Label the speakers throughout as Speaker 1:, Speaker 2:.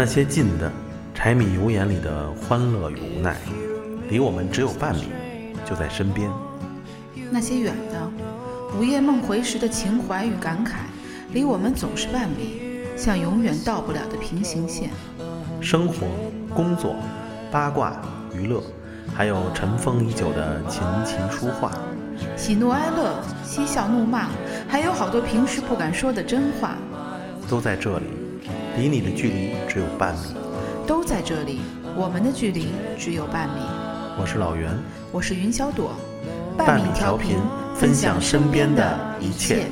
Speaker 1: 那些近的，柴米油盐里的欢乐与无奈，离我们只有半米，就在身边；
Speaker 2: 那些远的，午夜梦回时的情怀与感慨，离我们总是半米，像永远到不了的平行线。
Speaker 1: 生活、工作、八卦、娱乐，还有尘封已久的琴棋书画，
Speaker 2: 喜怒哀乐、嬉笑怒骂，还有好多平时不敢说的真话，
Speaker 1: 都在这里。离你的距离只有半米，
Speaker 2: 都在这里，我们的距离只有半米。
Speaker 1: 我是老袁，
Speaker 2: 我是云小朵，
Speaker 1: 半米调频，分享身边的一切。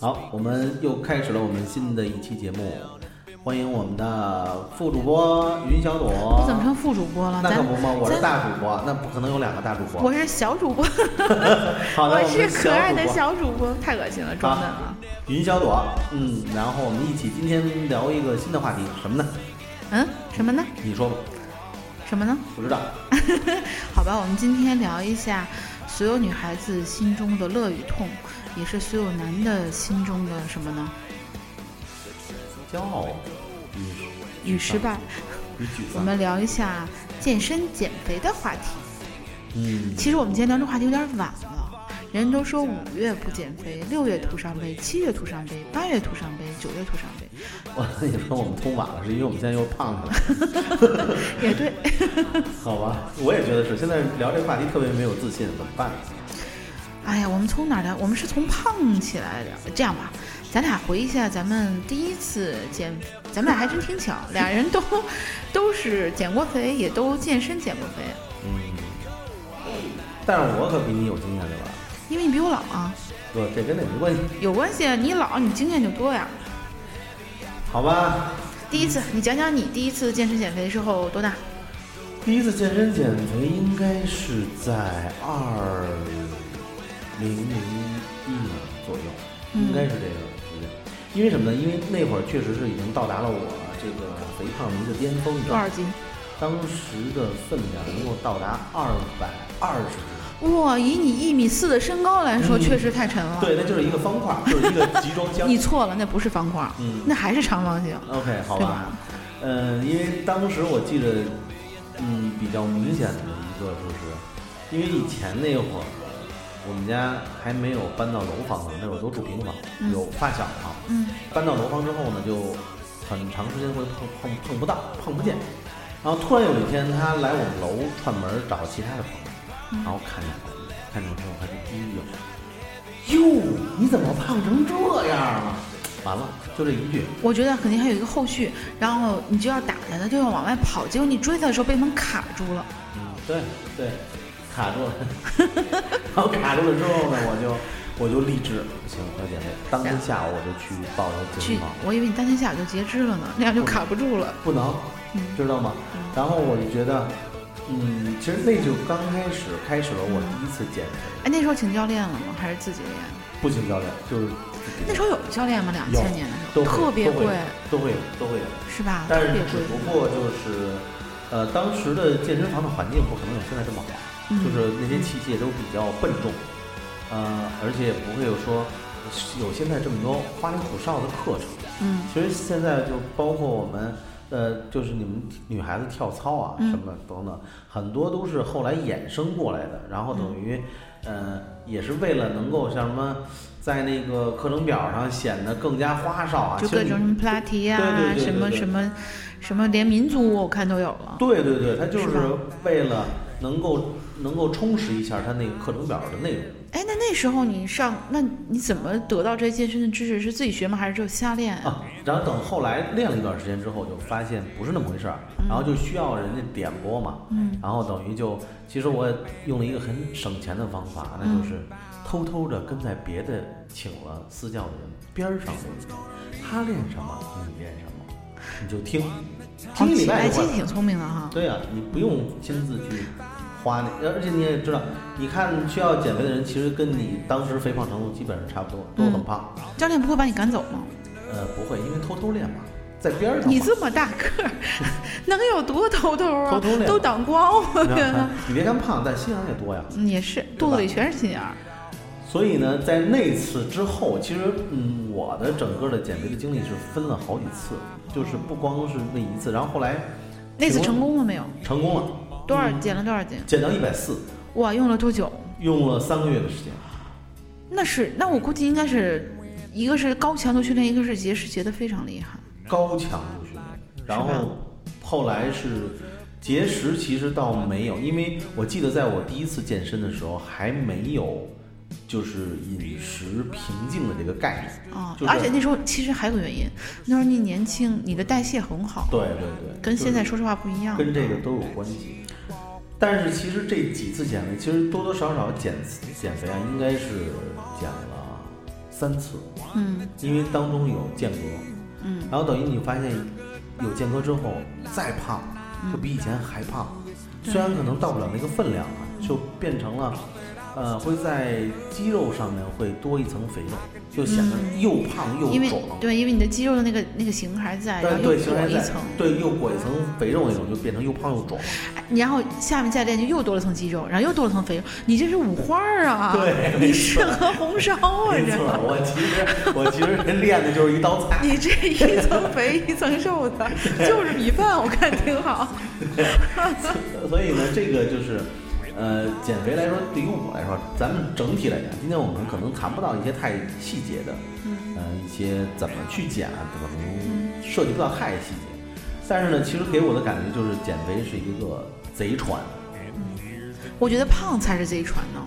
Speaker 1: 好，我们又开始了我们新的一期节目，欢迎我们的副主播云小朵。
Speaker 2: 你怎么成副主播了？
Speaker 1: 那可不嘛，我是大主播，那不可能有两个大主播。
Speaker 2: 我是小主播。
Speaker 1: 好的，
Speaker 2: 我是可爱的小主播，太恶心了，装嫩了。
Speaker 1: 云小朵，嗯，然后我们一起今天聊一个新的话题，什么呢？
Speaker 2: 嗯，什么呢？
Speaker 1: 你说吧。
Speaker 2: 什么呢？
Speaker 1: 不知道。
Speaker 2: 好吧，我们今天聊一下所有女孩子心中的乐与痛。也是所有男的心中的什么呢？
Speaker 1: 骄傲
Speaker 2: 与失败。我们聊一下健身减肥的话题。
Speaker 1: 嗯，
Speaker 2: 其实我们今天聊这话题有点晚了。人都说五月不减肥，六月徒伤悲，七月徒伤悲，八月徒伤悲，九月徒伤悲。
Speaker 1: 我跟你说，我们通晚了，是因为我们现在又胖了。
Speaker 2: 也对。
Speaker 1: 好吧，我也觉得是。现在聊这个话题特别没有自信，怎么办？
Speaker 2: 哎呀，我们从哪聊？我们是从胖起来的。这样吧，咱俩回忆一下咱们第一次减，咱们俩还真挺巧，俩人都都是减过肥，也都健身减过肥。
Speaker 1: 嗯。但是我可比你有经验对吧？
Speaker 2: 因为你比我老啊。
Speaker 1: 不，这跟那没关系。
Speaker 2: 有关系啊，你老，你经验就多呀。
Speaker 1: 好吧。
Speaker 2: 第一次，你讲讲你第一次健身减肥的时候多大？
Speaker 1: 第一次健身减肥应该是在二。零零一年左右，应该是这个时间，因为什么呢？因为那会儿确实是已经到达了我这个肥胖的一个巅峰。
Speaker 2: 多少斤？
Speaker 1: 当时的分量能够到达二百二十
Speaker 2: 斤。哇，以你一米四的身高来说，确实太沉了。
Speaker 1: 对，那就是一个方块，就是一个集装箱。
Speaker 2: 你错了，那不是方块，嗯，那还是长方形。
Speaker 1: OK，好吧。嗯，因为当时我记得，嗯，比较明显的一个就是，因为以前那会儿。我们家还没有搬到楼房呢，那会儿都住平房，有发小嘛。
Speaker 2: 嗯。
Speaker 1: 搬到楼房之后呢，就很长时间会碰碰碰不到，碰不见。然后突然有一天，他来我们楼串门找其他的朋友，然后看见我，看见我之后他就第一句：“哟，你怎么胖成这样了？”完了，就这一句。
Speaker 2: 我觉得肯定还有一个后续，然后你就要打他，他就要往外跑，结果你追他的时候被门卡住了。
Speaker 1: 嗯，对对。卡住了，然后卡住了之后呢，我就我就励志，行，要减肥。当天下午我就去报了健身房。
Speaker 2: 我以为你当天下午就截肢了呢，那样就卡不住了。
Speaker 1: 不能，知道吗？然后我就觉得，嗯，其实那就刚开始开始了我第一次减肥。
Speaker 2: 哎，那时候请教练了吗？还是自己练？
Speaker 1: 不请教练，就是
Speaker 2: 那时候有教练吗？两千年的时候特别贵，
Speaker 1: 都会有，都会有，
Speaker 2: 是吧？
Speaker 1: 但是只不过就是，呃，当时的健身房的环境不可能有现在这么好。就是那些器械都比较笨重，呃，而且也不会有说有现在这么多花里胡哨的课程。
Speaker 2: 嗯，
Speaker 1: 其实现在就包括我们，呃，就是你们女孩子跳操啊什么等等，很多都是后来衍生过来的。然后等于，呃，也是为了能够像什么，在那个课程表上显得更加花哨啊，
Speaker 2: 就各种什么普拉提呀，什么什么什么连民族我看都有了。
Speaker 1: 对对对，他就是为了能够。能够充实一下他那个课程表的内容。
Speaker 2: 哎，那那时候你上，那你怎么得到这些健身的知识？是自己学吗？还是就瞎练
Speaker 1: 啊？然后等后来练了一段时间之后，就发现不是那么回事儿，然后就需要人家点播嘛。
Speaker 2: 嗯。
Speaker 1: 然后等于就，其实我用了一个很省钱的方法，那就是偷偷的跟在别的请了私教的人边儿上练，他练什么你练什么，你就听，听一礼拜。
Speaker 2: 其实挺聪明的哈。
Speaker 1: 对呀、你不用亲自去花那，而且你也知道，你看需要减肥的人，其实跟你当时肥胖程度基本上差不多，都很胖。
Speaker 2: 教练不会把你赶走吗？
Speaker 1: 呃，不会，因为偷偷练嘛，在边儿上。
Speaker 2: 你这么大个儿，能有多偷偷啊？
Speaker 1: 偷偷练
Speaker 2: 都挡光，我觉得
Speaker 1: 你别看胖，但心眼也多呀。
Speaker 2: 嗯，也是，肚子里全是心眼儿。
Speaker 1: 所以呢，在那次之后，其实嗯，我的整个的减肥的经历是分了好几次，就是不光是那一次，然后后来
Speaker 2: 那次成功了没有？
Speaker 1: 成功了，
Speaker 2: 多少减了多少斤？
Speaker 1: 减到一百四，
Speaker 2: 哇，用了多久？
Speaker 1: 用了三个月的时间。
Speaker 2: 那是，那我估计应该是一个是高强度训练，一个是节食节的非常厉害。
Speaker 1: 高强度训练，然后后来是节食，其实倒没有，因为我记得在我第一次健身的时候还没有就是饮食平静的这个概念。
Speaker 2: 啊、
Speaker 1: 就是
Speaker 2: 而且那时候其实还有个原因，那时候你年轻，你的代谢很好，
Speaker 1: 对对对，
Speaker 2: 跟现在说实话不一样。
Speaker 1: 跟这个都有关系。但是其实这几次减肥，其实多多少少减减肥啊，应该是减了三次，
Speaker 2: 嗯。
Speaker 1: 因为当中有间隔，
Speaker 2: 嗯，
Speaker 1: 然后等于你发现有间隔之后再胖，就比以前还胖，虽然可能到不了那个分量啊，就变成了，呃，会在肌肉上面会多一层肥肉，就显得又胖又
Speaker 2: 因为
Speaker 1: 肿。
Speaker 2: 对，因为你的肌肉的那个那个型还在，然后
Speaker 1: 对对，
Speaker 2: 又裹一层，
Speaker 1: 对，又裹一层肥肉那种，就变成又胖又肿。
Speaker 2: 哎然后下面再练就又多了层肌肉，然后又多了层肥肉，你这是五花儿啊！
Speaker 1: 对
Speaker 2: 你适合红烧啊！这
Speaker 1: 没错，我其实我其实练的就是一道菜。
Speaker 2: 你这一层肥一层瘦的，就是米饭，我看挺好。
Speaker 1: 所以呢，这个就是，呃，减肥来说，对于我来说，咱们整体来讲，今天我们可能谈不到一些太细节的，呃，一些怎么去减啊，可能涉及不到太细节。但是呢，其实给我的感觉就是，减肥是一个贼船。
Speaker 2: 我觉得胖才是贼船呢，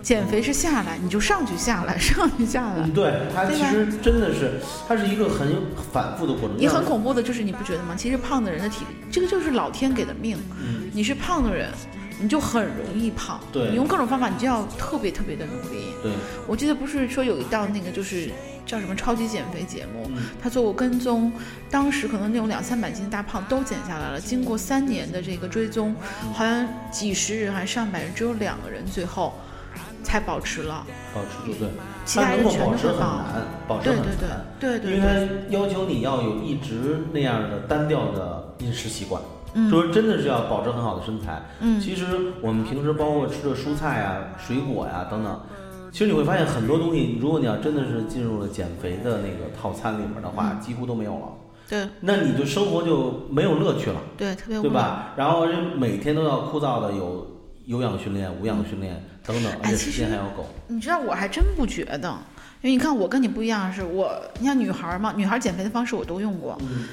Speaker 2: 减肥是下来你就上去下来，上去下来
Speaker 1: 嗯，。对，它其实真的是，它是一个很反复的过程。
Speaker 2: 你很恐怖的就是你不觉得吗？其实胖的人的体，这个就是老天给的命。
Speaker 1: 嗯，
Speaker 2: 你是胖的人，你就很容易胖。
Speaker 1: 对
Speaker 2: 你用各种方法，你就要特别特别的努力。
Speaker 1: 对，
Speaker 2: 我记得不是说有一道那个就是叫什么超级减肥节目，
Speaker 1: 嗯
Speaker 2: 他做过跟踪，当时可能那种两三百斤的大胖都减下来了。经过三年的这个追踪，好像几十人还是上百人，只有两个人最后才保持了，
Speaker 1: 保持住对，
Speaker 2: 其他
Speaker 1: 它
Speaker 2: 人全都
Speaker 1: 能够保持
Speaker 2: 会胖。
Speaker 1: 很难，保持
Speaker 2: 对对对。对对
Speaker 1: 因为
Speaker 2: 对，
Speaker 1: 它要求你要有一直那样的单调的饮食习惯，
Speaker 2: 嗯
Speaker 1: 说真的是要保持很好的身材。
Speaker 2: 嗯
Speaker 1: 其实我们平时包括吃的蔬菜啊、水果呀、等等，其实你会发现很多东西，如果你要真的是进入了减肥的那个套餐里面的话，几乎都没有了。
Speaker 2: 对
Speaker 1: 那你就生活就没有乐趣了，
Speaker 2: 对特别无聊。
Speaker 1: 对吧？然后人每天都要枯燥的有有氧训练、无氧训练等等，而且时间还要够。
Speaker 2: 你知道我还真不觉得，因为你看我跟你不一样，是我你像女孩儿嘛，女孩儿减肥的方式我都用过。
Speaker 1: 嗯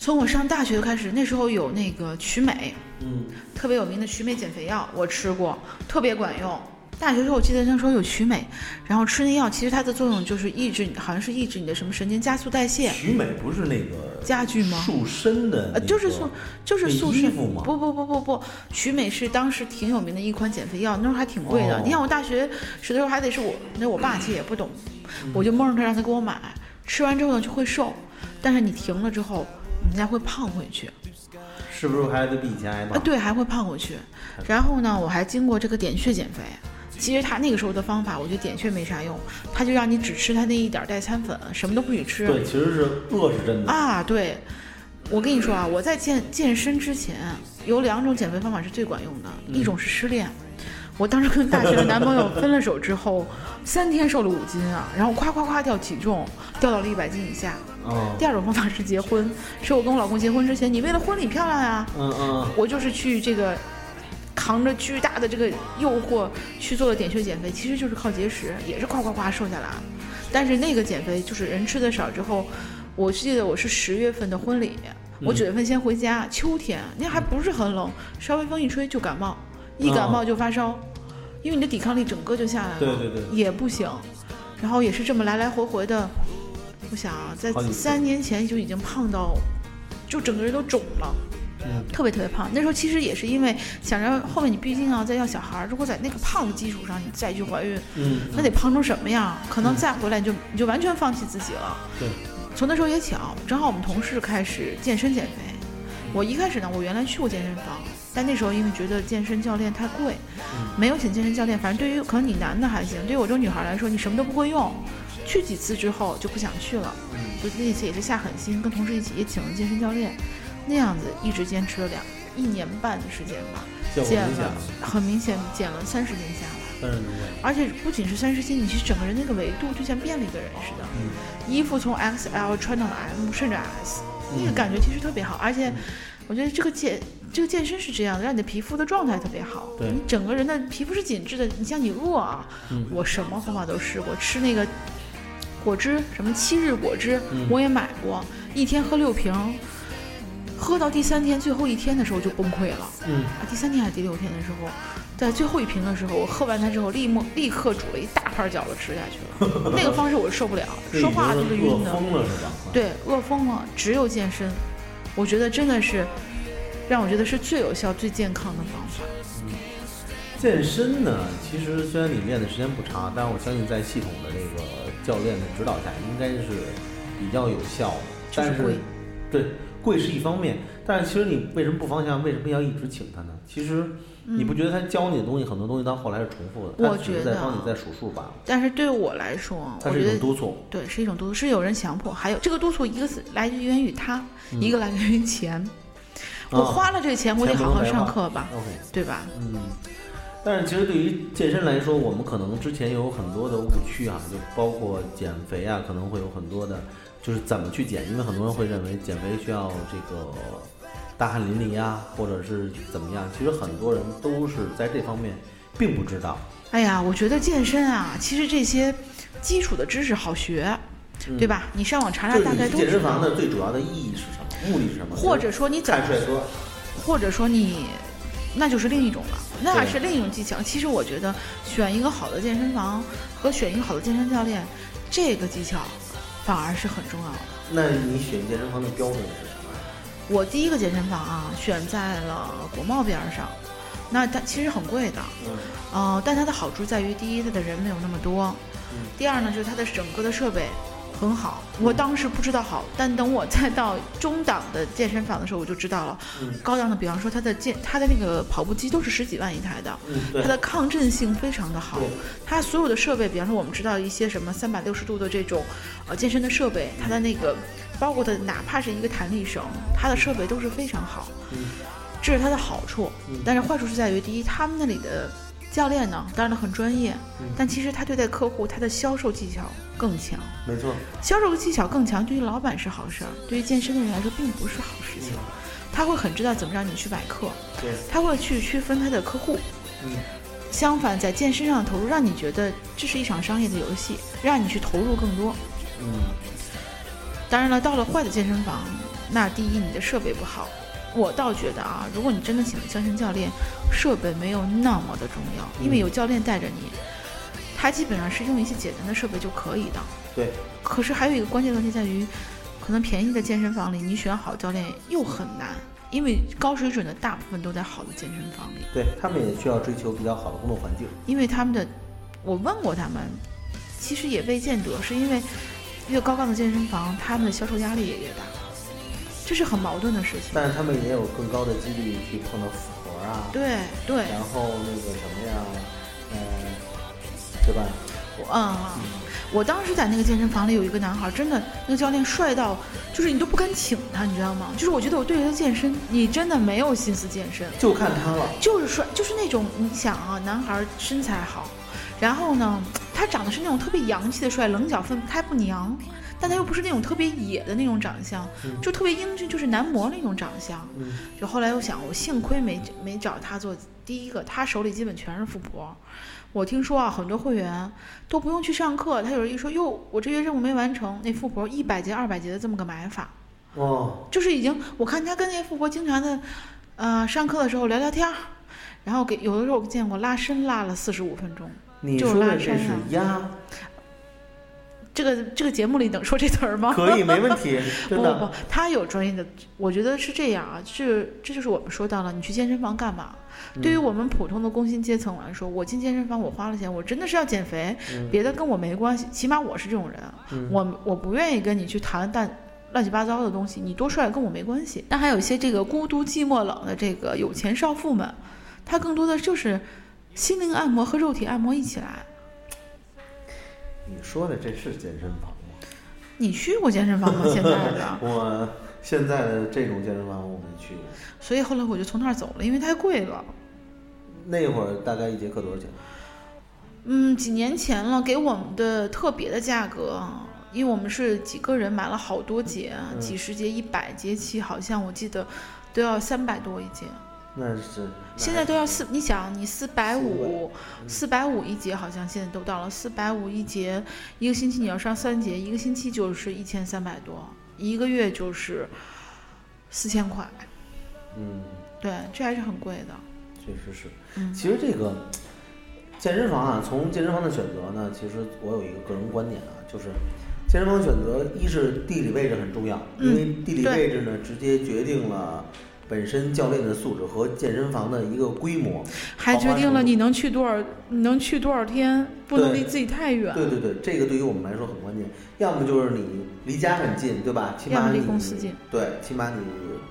Speaker 2: 从我上大学就开始，那时候有那个曲美，
Speaker 1: 嗯，
Speaker 2: 特别有名的曲美减肥药，我吃过，特别管用。大学时候我记得那时候有曲美，然后吃那药，其实它的作用就是抑制，好像是抑制你的什么神经，加速代谢。
Speaker 1: 曲美不是那个
Speaker 2: 家具吗
Speaker 1: 塑身的、那
Speaker 2: 呃，就是塑，就是塑身。
Speaker 1: 衣服吗
Speaker 2: 不不不不不，曲美是当时挺有名的一款减肥药，那时候还挺贵的。
Speaker 1: 哦
Speaker 2: 你看我大学时的时候还得是我，那我爸其实也不懂，
Speaker 1: 嗯
Speaker 2: 我就蒙着他让他给我买，吃完之后呢就会瘦，但是你停了之后，你再会胖回去。
Speaker 1: 是不是还得比以前还
Speaker 2: 啊，对，还会胖回去。然后呢，我还经过这个点穴减肥。其实他那个时候的方法，我觉得点穴没啥用，他就让你只吃他那一点儿代餐粉，什么都不许吃。
Speaker 1: 对，其实是饿是真的。
Speaker 2: 啊，对，我跟你说啊，我在健健身之前有两种减肥方法是最管用的，
Speaker 1: 嗯
Speaker 2: 一种是失恋。我当时跟大学的男朋友分了手之后，三天瘦了五斤啊，然后夸夸夸掉体重，掉到了一百斤以下。
Speaker 1: 嗯。
Speaker 2: 第二种方法是结婚，是我跟我老公结婚之前，你为了婚礼漂亮呀、
Speaker 1: 嗯嗯，
Speaker 2: 我就是去这个扛着巨大的这个诱惑去做了点穴减肥，其实就是靠节食，也是夸夸夸瘦下来。但是那个减肥就是人吃的少之后，我记得我是十月份的婚礼，我九月份先回家，秋天。那还不是很冷，稍微风一吹就感冒，一感冒就发烧，因为你的抵抗力整个就下来了，
Speaker 1: 对对对。
Speaker 2: 也不行。然后也是这么来来回回的，我想啊，在三年前就已经胖到，就整个人都肿了。
Speaker 1: 嗯
Speaker 2: 特别特别胖。那时候其实也是因为想着后面你毕竟要再要小孩儿，如果在那个胖的基础上你再去怀孕，
Speaker 1: 嗯，
Speaker 2: 那得胖成什么样？可能再回来你就你就完全放弃自己了。
Speaker 1: 对，
Speaker 2: 从那时候也巧，正好我们同事开始健身减肥。我一开始呢，我原来去过健身房，但那时候因为觉得健身教练太贵，
Speaker 1: 嗯
Speaker 2: 没有请健身教练。反正对于可能你男的还行，对于我这种女孩来说，你什么都不会用，去几次之后就不想去了。
Speaker 1: 嗯
Speaker 2: 就那次也是下狠心，跟同事一起也请了健身教练，那样子一直坚持了两一年半的时间吧，减了很明显减了三十斤下来。而且不仅是三十斤，你是整个人那个维度就像变了一个人似的，
Speaker 1: 嗯
Speaker 2: 衣服从 XL 穿到了 M 甚至 S，那个
Speaker 1: 嗯
Speaker 2: 感觉其实特别好。而且我觉得这个健这个健身是这样的，让你的皮肤的状态特别好，
Speaker 1: 对
Speaker 2: 你整个人的皮肤是紧致的。你像你饿啊，
Speaker 1: 嗯
Speaker 2: 我什么方法都试过，吃那个果汁，什么七日果汁，
Speaker 1: 嗯
Speaker 2: 我也买过，一天喝六瓶。喝到第三天最后一天的时候就崩溃了，
Speaker 1: 嗯
Speaker 2: 啊，第三天还是第六天的时候，在最后一瓶的时候，我喝完它之后，立马立刻煮了一大盘饺子吃下去了。那个方式我受不了，说话都是晕的。
Speaker 1: 疯了是吧？
Speaker 2: 对，饿疯了，只有健身，我觉得真的是让我觉得是最有效、最健康的方法。
Speaker 1: 嗯健身呢，其实虽然你练的时间不长，但是我相信在系统的那个教练的指导下，应该是比较有效的。但是
Speaker 2: 就是，
Speaker 1: 对贵是一方面，但是其实你为什么不方向？为什么要一直请他呢？其实你不觉得他教你的东西很多东西到后来是重复的？
Speaker 2: 嗯我
Speaker 1: 他只是
Speaker 2: 觉得
Speaker 1: 在帮你在数数罢了，
Speaker 2: 但是对我来说，
Speaker 1: 它是一种督促。
Speaker 2: 对是一种督促，是有人强迫，还有这个督促，一个是来源于他，
Speaker 1: 嗯
Speaker 2: 一个来源于钱。我
Speaker 1: 啊
Speaker 2: 花了这个钱，我得好好上课吧对吧？
Speaker 1: 嗯。但是其实对于健身来说，我们可能之前有很多的误区啊，就包括减肥啊，可能会有很多的，就是怎么去减，因为很多人会认为减肥需要这个大汗淋漓啊，或者是怎么样。其实很多人都是在这方面并不知道。
Speaker 2: 哎呀，我觉得健身啊，其实这些基础的知识好学，
Speaker 1: 嗯
Speaker 2: 对吧？你上网查查，大概都
Speaker 1: 健身房。的最主要的意义是什么？目的是什么？
Speaker 2: 或者说你怎么
Speaker 1: 看帅哥，
Speaker 2: 或者说你，那就是另一种了，那
Speaker 1: 对
Speaker 2: 是另一种技巧。其实我觉得选一个好的健身房和选一个好的健身教练，这个技巧反而是很重要的。
Speaker 1: 那你选健身房的标准是什么？
Speaker 2: 我第一个健身房啊，选在了国贸边儿上，那它其实很贵的，
Speaker 1: 嗯
Speaker 2: 呃，但它的好处在于，第一，它的人没有那么多；
Speaker 1: 嗯
Speaker 2: 第二呢，就是它的整个的设备很好。我当时不知道好，但等我再到中档的健身房的时候，我就知道了。
Speaker 1: 嗯
Speaker 2: 高档的，比方说它的健，它的那个跑步机都是十几万一台的，它，的抗震性非常的好。它所有的设备，比方说我们知道一些什么三百六十度的这种呃健身的设备，它的那个包括的哪怕是一个弹力绳，它的设备都是非常好。
Speaker 1: 嗯
Speaker 2: 这是它的好处
Speaker 1: 嗯，
Speaker 2: 但是坏处是在于，第一，他们那里的教练呢，当然很专业
Speaker 1: 嗯，
Speaker 2: 但其实他对待客户，他的销售技巧更强。
Speaker 1: 没错，
Speaker 2: 销售技巧更强，对于老板是好事儿，对于健身的人来说并不是好事情。他会很知道怎么让你去买课，
Speaker 1: 对，
Speaker 2: 他会去区分他的客户。
Speaker 1: 嗯
Speaker 2: 相反，在健身上的投入，让你觉得这是一场商业的游戏，让你去投入更多。
Speaker 1: 嗯
Speaker 2: 当然了，到了坏的健身房，那第一你的设备不好，我倒觉得啊，如果你真的请了健身教练，设备没有那么的重要，因为有教练带着你，他基本上是用一些简单的设备就可以的。
Speaker 1: 对，
Speaker 2: 可是还有一个关键问题在于，可能便宜的健身房里，你选好教练又很难，因为高水准的大部分都在好的健身房里，
Speaker 1: 对他们也需要追求比较好的工作环境。
Speaker 2: 因为他们的，我问过他们，其实也未见得，是因为越高档的健身房，他们的销售压力也越大，这是很矛盾的事情。
Speaker 1: 但是他们也有更高的几率去碰到复活啊，
Speaker 2: 对对，
Speaker 1: 然后那个什么呀，呃，对吧？
Speaker 2: 我嗯，我当时在那个健身房里有一个男孩，真的那个教练帅到，就是你都不敢请他，你知道吗？就是我觉得我对他健身，你真的没有心思健身，
Speaker 1: 就看他了。
Speaker 2: 就是帅，就是那种你想啊，男孩身材好，然后呢，他长得是那种特别洋气的帅，棱角分开不娘，但他又不是那种特别野的那种长相，
Speaker 1: 嗯
Speaker 2: 就特别英俊，就是男模那种长相。
Speaker 1: 嗯
Speaker 2: 就后来我想，我幸亏没没找他做第一个，他手里基本全是富婆。我听说啊，很多会员都不用去上课，他有人一说哟，我这月任务没完成，那富婆一百节、二百节的这么个买法，
Speaker 1: 哦，
Speaker 2: 就是已经我看他跟那富婆经常的，呃，上课的时候聊聊天儿，然后给有的时候我见过拉伸拉了四十五分钟，
Speaker 1: 你
Speaker 2: 就
Speaker 1: 说的这是
Speaker 2: 拉伸啊
Speaker 1: 压，
Speaker 2: 这个这个节目里能说这词儿吗？
Speaker 1: 可以，没问题，真的。
Speaker 2: 不不不，他有专业的，我觉得是这样啊，是这就是我们说到了，你去健身房干嘛？对于我们普通的工薪阶层来说，我进健身房，我花了钱，我真的是要减肥，别的跟我没关系。起码我是这种人，我我不愿意跟你去谈但乱七八糟的东西，你多帅跟我没关系。但还有一些这个孤独寂寞冷的这个有钱少妇们，他更多的就是心灵按摩和肉体按摩一起来。
Speaker 1: 你说的这是健身房吗？
Speaker 2: 你去过健身房吗？现在的
Speaker 1: 我现在的这种健身房我没去过，
Speaker 2: 所以后来我就从那儿走了，因为太贵了。
Speaker 1: 那会儿大概一节课多少钱？
Speaker 2: 嗯，几年前了，给我们的特别的价格，因为我们是几个人买了好多节，几十节、一百节起，好像我记得都要三百多一节。
Speaker 1: 那是
Speaker 2: 现在都要四，你想你四百五，四百五一节，好像现在都到了四百五一节，一个星期你要上三节，一个星期就是一千三百多，一个月就是四千块。
Speaker 1: 嗯，
Speaker 2: 对，这还是很贵的。
Speaker 1: 确实是。
Speaker 2: 嗯，
Speaker 1: 其实这个健身房啊，从健身房的选择呢，其实我有一个个人观点啊，就是健身房选择，一是地理位置很重要，因为地理位置呢，直接决定了。本身教练的素质和健身房的一个规模，
Speaker 2: 还决定了你能去多少，你能去多少天，不能离自己太远。
Speaker 1: 对对对，这个对于我们来说很关键。要么就是你离家很近，对吧？起码
Speaker 2: 离公司近。
Speaker 1: 对，起码你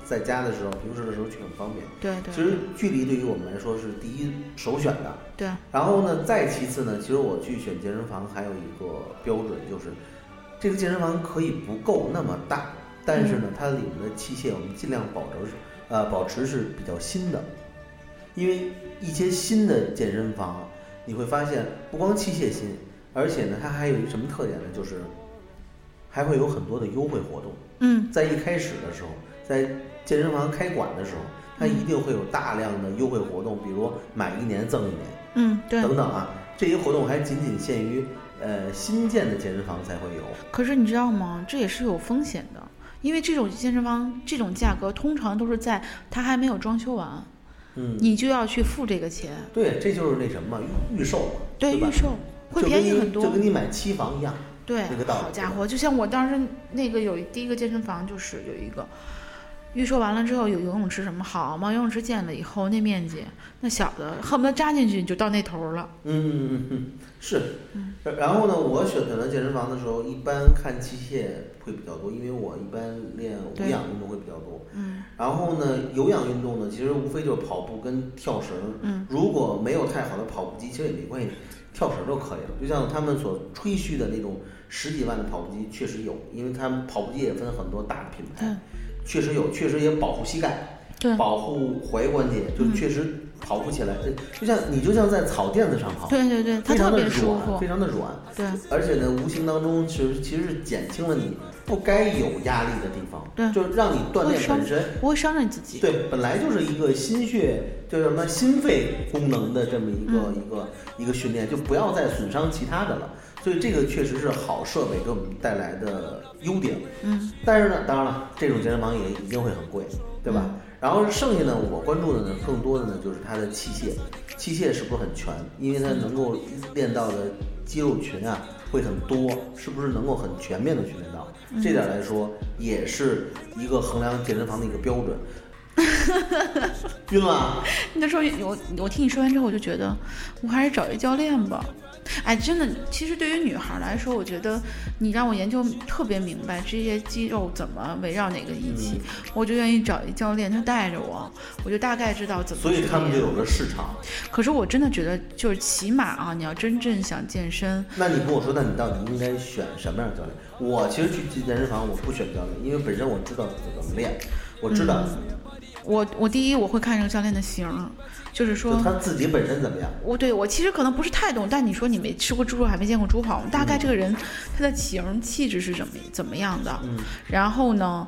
Speaker 1: 在家的时候，平时的时候去很方便。
Speaker 2: 对对。
Speaker 1: 其实距离对于我们来说是第一首选的。
Speaker 2: 对。
Speaker 1: 然后呢，再其次呢，其实我去选健身房还有一个标准，就是这个健身房可以不够那么大，但是呢，它里面的器械我们尽量保证是。呃，保持是比较新的，因为一些新的健身房，你会发现不光器械新，而且呢，它还有一什么特点呢？就是还会有很多的优惠活动。
Speaker 2: 嗯，
Speaker 1: 在一开始的时候，在健身房开馆的时候，它一定会有大量的优惠活动，比如买一年赠一年，
Speaker 2: 嗯，对，
Speaker 1: 等等啊，这些活动还仅仅限于呃新建的健身房才会有。
Speaker 2: 可是你知道吗？这也是有风险的。因为这种健身房这种价格，通常都是在它还没有装修完，
Speaker 1: 嗯，
Speaker 2: 你就要去付这个钱。
Speaker 1: 对，这就是那什么预预售
Speaker 2: 对，预售会便宜很多，
Speaker 1: 就跟你买期房一样。
Speaker 2: 对，
Speaker 1: 那个道理。
Speaker 2: 好家伙，就像我当时那个有第一个健身房，就是有一个。预售完了之后有游泳池什么好嘛？游泳池建了以后那面积那小的恨不得扎进去就到那头了。
Speaker 1: 嗯嗯嗯，是。然后呢，我选择了健身房的时候，一般看器械会比较多，因为我一般练无氧运动会比较多。
Speaker 2: 嗯。
Speaker 1: 然后呢，有氧运动呢，其实无非就是跑步跟跳绳。
Speaker 2: 嗯。
Speaker 1: 如果没有太好的跑步机，其实也没关系，跳绳就可以了。就像他们所吹嘘的那种十几万的跑步机，确实有，因为他们跑步机也分很多大的品牌。确实有，确实也保护膝盖，
Speaker 2: 对，
Speaker 1: 保护踝关节，就确实跑步起来，就像你就像在草垫子上跑，
Speaker 2: 对对对，
Speaker 1: 非常的
Speaker 2: 软，
Speaker 1: 非常的软，
Speaker 2: 对，
Speaker 1: 而且呢，无形当中其实其实是减轻了你不该有压力的地方，
Speaker 2: 对，
Speaker 1: 就是让你锻炼本身。
Speaker 2: 不会伤着你自己，
Speaker 1: 对，本来就是一个心血叫什么心肺功能的这么一个一个一个训练，就不要再损伤其他的了。所以这个确实是好设备给我们带来的优点，
Speaker 2: 嗯，
Speaker 1: 但是呢，当然了，这种健身房也一定会很贵，对吧？然后剩下呢，我关注的呢，更多的呢就是它的器械，器械是不是很全？因为它能够练到的肌肉群啊会很多，是不是能够很全面的训练到？这点来说，也是一个衡量健身房的一个标准。晕了？
Speaker 2: 那时候我我听你说完之后，我就觉得我还是找一教练吧。哎，真的，其实对于女孩来说，我觉得你让我研究特别明白这些肌肉怎么围绕哪个仪器，我就愿意找一教练，他带着我，我就大概知道怎么。
Speaker 1: 所以他们就有了市场。
Speaker 2: 可是我真的觉得，就是起码啊，你要真正想健身，
Speaker 1: 那你跟我说，那你到底应该选什么样的教练？我其实去健身房，我不选教练，因为本身我知道怎么练，我知道。
Speaker 2: 我我第一我会看这个教练的型。就是说
Speaker 1: 他自己本身怎么样？
Speaker 2: 我对我其实可能不是太懂，但你说你没吃过猪肉，还没见过猪跑，大概这个人他的形气质是怎么怎么样的？
Speaker 1: 嗯，
Speaker 2: 然后呢？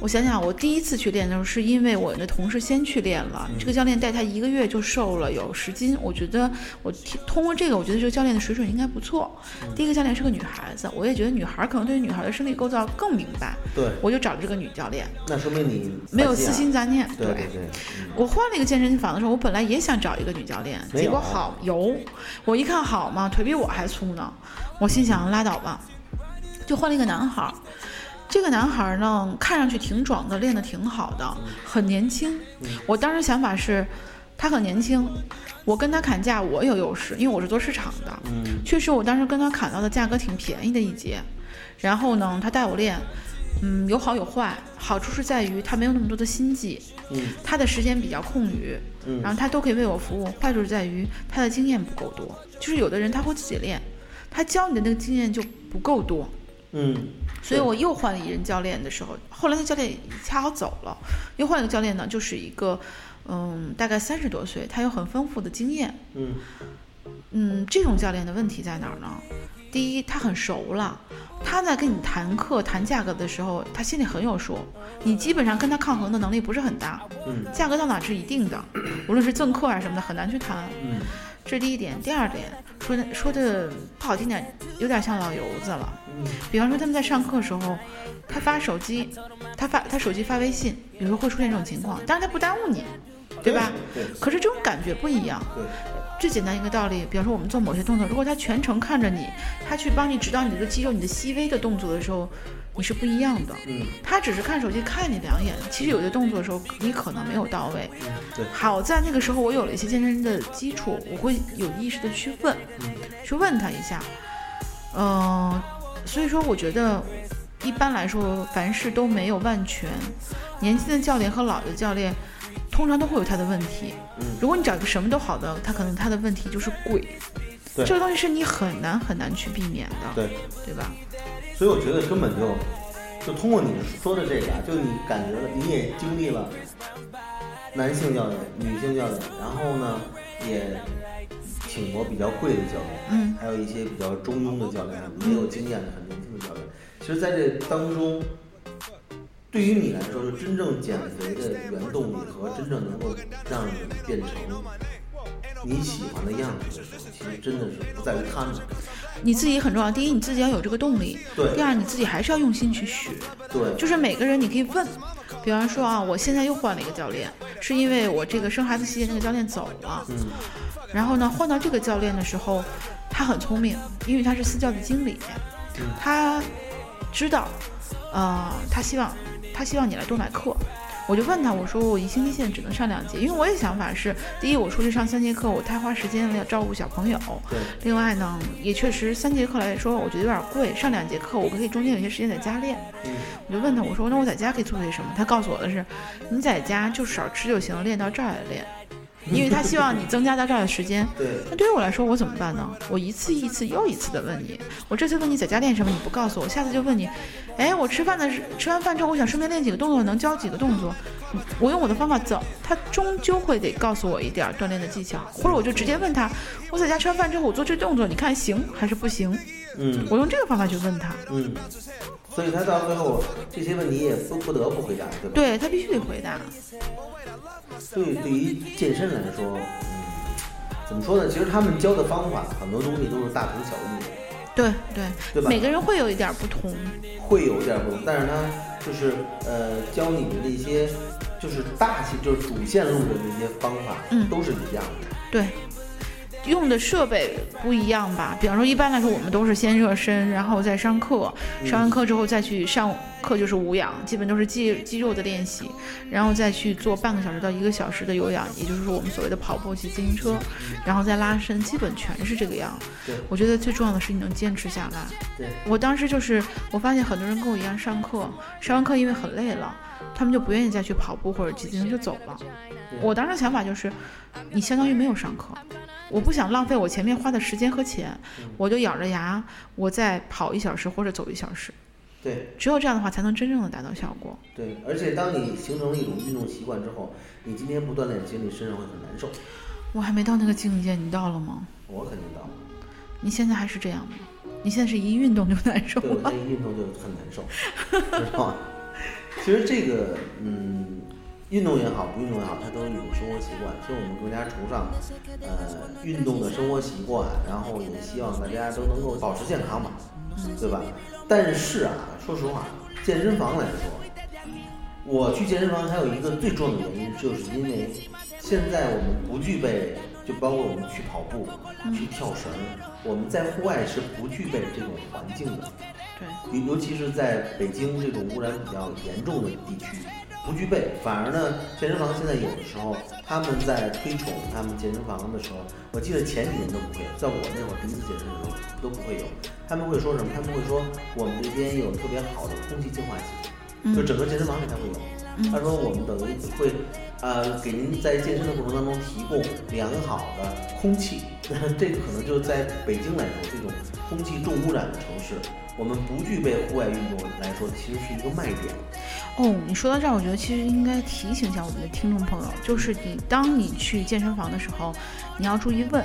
Speaker 2: 我想想，我第一次去练的时候，是因为我的同事先去练了，这个教练带他一个月就瘦了有十斤。我觉得我通过这个，我觉得这个教练的水准应该不错。第一个教练是个女孩子，我也觉得女孩可能对女孩的生理构造更明白。
Speaker 1: 对，
Speaker 2: 我就找了这个女教练。
Speaker 1: 那说明你
Speaker 2: 没有私心杂念。
Speaker 1: 对对对。
Speaker 2: 我换了一个健身房的时候，我本来也想找一个女教练，结果好油。我一看好嘛，腿比我还粗呢，我心想拉倒吧。就换了一个男孩儿。这个男孩儿呢，看上去挺壮的，练得挺好的，很年轻。我当时想法是，他很年轻，我跟他砍价我有优势，因为我是做市场的。
Speaker 1: 嗯
Speaker 2: 确实，我当时跟他砍到的价格挺便宜的一节。然后呢，他带我练，嗯，有好有坏。好处是在于他没有那么多的心计，
Speaker 1: 嗯
Speaker 2: 他的时间比较空余，
Speaker 1: 嗯
Speaker 2: 然后他都可以为我服务。坏处是在于他的经验不够多，就是有的人他会自己练，他教你的那个经验就不够多。
Speaker 1: 嗯，
Speaker 2: 所以我又换了一任教练的时候，后来那教练恰好走了，又换了一个教练呢，就是一个，嗯，大概三十多岁，他有很丰富的经验。
Speaker 1: 嗯
Speaker 2: 嗯，这种教练的问题在哪儿呢？第一，他很熟了，他在跟你谈课、谈价格的时候，他心里很有数。你基本上跟他抗衡的能力不是很大，
Speaker 1: 嗯
Speaker 2: 价格到哪是一定的，无论是赠课啊什么的，很难去谈。
Speaker 1: 嗯
Speaker 2: 这是第一点。第二点，说的说的不好听点，有点像老油子了。
Speaker 1: 嗯
Speaker 2: 比方说他们在上课的时候，他发手机，他发他手机发微信，有时候会出现这种情况，但是他不耽误你，对吧？
Speaker 1: 对
Speaker 2: 可是这种感觉不一样。
Speaker 1: 对，
Speaker 2: 最简单一个道理，比方说我们做某些动作，如果他全程看着你，他去帮你指导你的肌肉、你的细微的动作的时候，你是不一样的。
Speaker 1: 嗯
Speaker 2: 他只是看手机看你两眼，其实有些动作的时候你可能没有到位。
Speaker 1: 嗯对，
Speaker 2: 好在那个时候我有了一些健身的基础，我会有意识的去问，
Speaker 1: 嗯
Speaker 2: 去问他一下。嗯、所以说我觉得一般来说凡事都没有万全，年轻的教练和老的教练通常都会有他的问题。
Speaker 1: 嗯
Speaker 2: 如果你找一个什么都好的，他可能他的问题就是贵。
Speaker 1: 对
Speaker 2: 这个东西是你很难很难去避免的，
Speaker 1: 对。
Speaker 2: 对吧？
Speaker 1: 所以我觉得根本就就通过你说的这个啊，就你感觉了，你也经历了男性教练、女性教练，然后呢也请过比较贵的教练，
Speaker 2: 嗯
Speaker 1: 还有一些比较中庸的教练，没有经验的很年轻的教练。其实在这当中，对于你来说，就真正减肥的原动力和真正能够让你变成你喜欢的样子的时候，其实真的是不在于他们。
Speaker 2: 你自己很重要。第一，你自己要有这个动力；
Speaker 1: 对
Speaker 2: 第二，你自己还是要用心去学。
Speaker 1: 对，
Speaker 2: 就是每个人你可以问，比方说啊，我现在又换了一个教练，是因为我这个生孩子期间那个教练走了，
Speaker 1: 嗯
Speaker 2: 然后呢换到这个教练的时候，他很聪明，因为他是私教的经理，
Speaker 1: 嗯
Speaker 2: 他知道，呃，他希望他希望你来多买课。我就问他，我说我一星期现在只能上两节，因为我的想法是，第一，我出去上三节课，我太花时间了，要照顾小朋友；另外呢，也确实三节课来说，我觉得有点贵，上两节课我可以中间有些时间在家练。
Speaker 1: 嗯
Speaker 2: 我就问他，我说那我在家可以做些什么？他告诉我的是，你在家就少吃就行，练到这儿来练，因为他希望你增加到这儿的时间。
Speaker 1: 对，
Speaker 2: 那对于我来说，我怎么办呢？我一次一次又一次的问你，我这次问你在家练什么，你不告诉我，下次就问你，哎，我吃饭的时吃完饭之后，我想顺便练几个动作，能教几个动作？嗯我用我的方法走，他终究会得告诉我一点儿锻炼的技巧，或者我就直接问他，我在家吃完饭之后，我做这动作，你看行还是不行？
Speaker 1: 嗯
Speaker 2: 我用这个方法去问他，
Speaker 1: 嗯，所以他到最后这些问题也不不得不回答，对吧？
Speaker 2: 对他必须得回答。
Speaker 1: 所以对于健身来说，嗯，怎么说呢？其实他们教的方法很多东西都是大同小异的，
Speaker 2: 对对，
Speaker 1: 对吧
Speaker 2: 每个人会有一点不同。
Speaker 1: 会有一点不同，但是他就是呃教你的那些就是大气就是主线路的那些方法，
Speaker 2: 嗯
Speaker 1: 都是一样的。
Speaker 2: 对，用的设备不一样吧？比方说，一般来说，我们都是先热身，然后再上课，上完课之后再去上课就是无氧，基本都是肌肌肉的练习，然后再去做半个小时到一个小时的有氧，也就是说我们所谓的跑步、骑自行车，然后再拉伸，基本全是这个样。
Speaker 1: 对
Speaker 2: 我觉得最重要的是你能坚持下来。
Speaker 1: 对，
Speaker 2: 我当时就是我发现很多人跟我一样上课，上完课因为很累了，他们就不愿意再去跑步或者骑自行车走了。我当时想法就是，你相当于没有上课，我不想浪费我前面花的时间和钱，我就咬着牙，我再跑一小时或者走一小时，
Speaker 1: 对
Speaker 2: 只有这样的话才能真正的达到效果。
Speaker 1: 对，而且当你形成了一种运动习惯之后，你今天不锻炼，其实你身上会很难受。
Speaker 2: 我还没到那个境界，你到了吗？
Speaker 1: 我肯定到了，
Speaker 2: 你现在还是这样吗？你现在是一运动就难受
Speaker 1: 对我
Speaker 2: 吗
Speaker 1: 这？一运动就很难受，知道吗？其实这个，嗯，运动也好，不运动也好，它都是一种生活习惯。其实我们更加崇尚，呃，运动的生活习惯，然后也希望大家都能够保持健康嘛，对吧？但是啊，说实话，健身房来说，我去健身房还有一个最重要的原因，就是因为现在我们不具备，就包括我们去跑步、去跳绳，我们在户外是不具备这种环境的。
Speaker 2: 对，
Speaker 1: 尤尤其是在北京这种污染比较严重的地区，不具备。反而呢，健身房现在有的时候他们在推崇他们健身房的时候，我记得前几年都不会有，在我那会儿第一次健身的时候都不会有。他们会说什么？他们会说我们这边有特别好的空气净化系统，就整个健身房里才会有。他说我们等于会，呃，给您在健身的过程当中提供良好的空气。这个可能就在北京来说，这种空气重污染的城市，我们不具备户外运动来说，其实是一个卖点。
Speaker 2: 哦，你说到这儿，我觉得其实应该提醒一下我们的听众朋友，就是你当你去健身房的时候，你要注意问。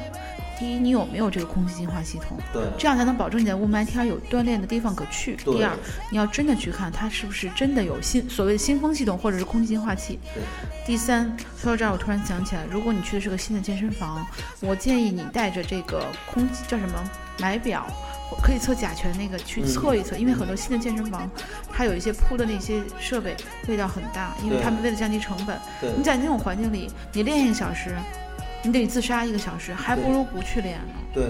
Speaker 2: 第一，你有没有这个空气净化系统？
Speaker 1: 对，
Speaker 2: 这样才能保证你在雾霾天有锻炼的地方可去。第二，你要真的去看它是不是真的有新所谓的新风系统或者是空气净化器。
Speaker 1: 对。
Speaker 2: 第三，说到这儿，我突然想起来，如果你去的是个新的健身房，我建议你带着这个空气叫什么买表，可以测甲醛那个去测一测，因为很多新的健身房，它有一些铺的那些设备味道很大，因为他们为了降低成本。你在那种环境里，你练一个小时。你得自杀一个小时，还不如不去练呢。
Speaker 1: 对，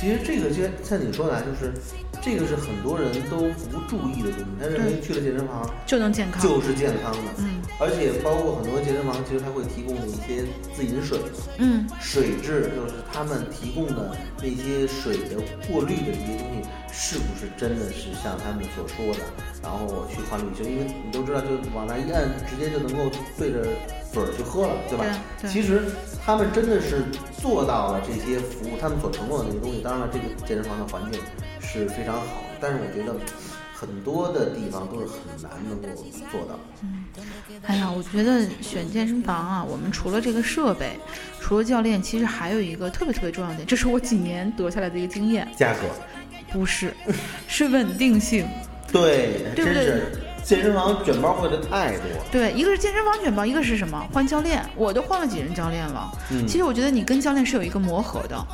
Speaker 1: 其实这个就像你说的，就是这个是很多人都不注意的东西。他认为去了健身房
Speaker 2: 就能健康，
Speaker 1: 就是健康的。
Speaker 2: 嗯，
Speaker 1: 而且包括很多健身房，其实他会提供的一些自饮水。
Speaker 2: 嗯，
Speaker 1: 水质就是他们提供的那些水的过滤的这些东西，是不是真的是像他们所说的？然后我去换滤芯，因为你都知道，就往那一按，直接就能够对着。水去喝了，对吧？其实他们真的是做到了这些服务，他们所承诺的那些东西。当然了，这个健身房的环境是非常好的，但是我觉得很多的地方都是很难能够做到。
Speaker 2: 嗯，哎呀，我觉得选健身房啊，我们除了这个设备，除了教练，其实还有一个特别特别重要的点，这是我几年得下来的一个经验。
Speaker 1: 价格？
Speaker 2: 不是，是稳定性。
Speaker 1: 对，
Speaker 2: 对不对？
Speaker 1: 健身房卷包会的太多，
Speaker 2: 对，一个是健身房卷包，一个是什么？换教练，我都换了几任教练了。
Speaker 1: 嗯，
Speaker 2: 其实我觉得你跟教练是有一个磨合的。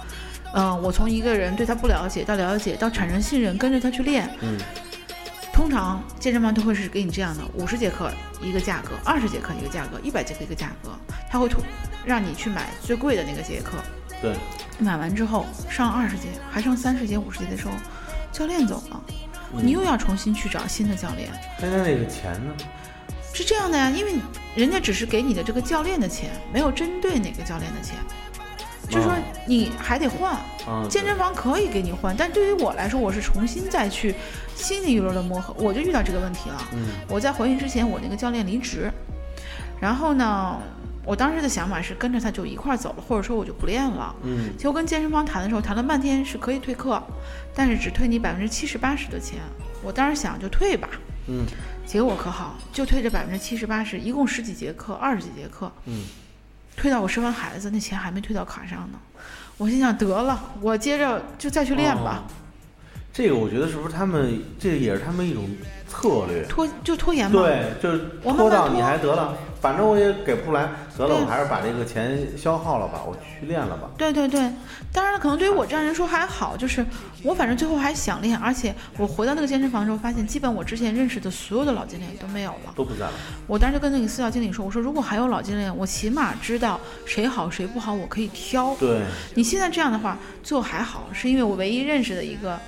Speaker 2: 嗯，我从一个人对他不了解到了解，到产生信任，跟着他去练。
Speaker 1: 嗯，
Speaker 2: 通常健身房都会是给你这样的：五十节课一个价格，二十节课一个价格，一百节课一个价格。他会让你去买最贵的那个节课。
Speaker 1: 对，
Speaker 2: 买完之后上二十节，还剩三十节、五十节的时候，教练走了。你又要重新去找新的教练，
Speaker 1: 那那个钱呢？
Speaker 2: 是这样的呀，因为人家只是给你的这个教练的钱，没有针对哪个教练的钱，就是说你还得换。健身房可以给你换，但对于我来说，我是重新再去新的一轮的磨合，我就遇到这个问题了。
Speaker 1: 嗯，
Speaker 2: 我在怀孕之前，我那个教练离职，然后呢？我当时的想法是跟着他就一块儿走了，或者说我就不练了。
Speaker 1: 嗯，
Speaker 2: 结果跟健身房谈的时候谈了半天是可以退课，但是只退你百分之七十八十的钱。我当时想就退吧。
Speaker 1: 嗯，
Speaker 2: 结果可好，就退这百分之七十八十，一共十几节课，二十几节课。
Speaker 1: 嗯，
Speaker 2: 退到我生完孩子，那钱还没退到卡上呢。我心想得了，我接着就再去练吧。
Speaker 1: 这个我觉得是不是他们这也是他们一种策略？
Speaker 2: 拖就拖延嘛。
Speaker 1: 对，就拖到你还得了。反正我也给不出来，得了，我还是把这个钱消耗了吧，我去练了吧。
Speaker 2: 对对对，当然了，可能对于我这样人说还好，就是我反正最后还想练，而且我回到那个健身房之后，发现基本我之前认识的所有的老教练都没有了，
Speaker 1: 都不在了。
Speaker 2: 我当时就跟那个私教经理说，我说如果还有老教练，我起码知道谁好谁不好，我可以挑。
Speaker 1: 对，
Speaker 2: 你现在这样的话，最后还好，是因为我唯一认识的一个。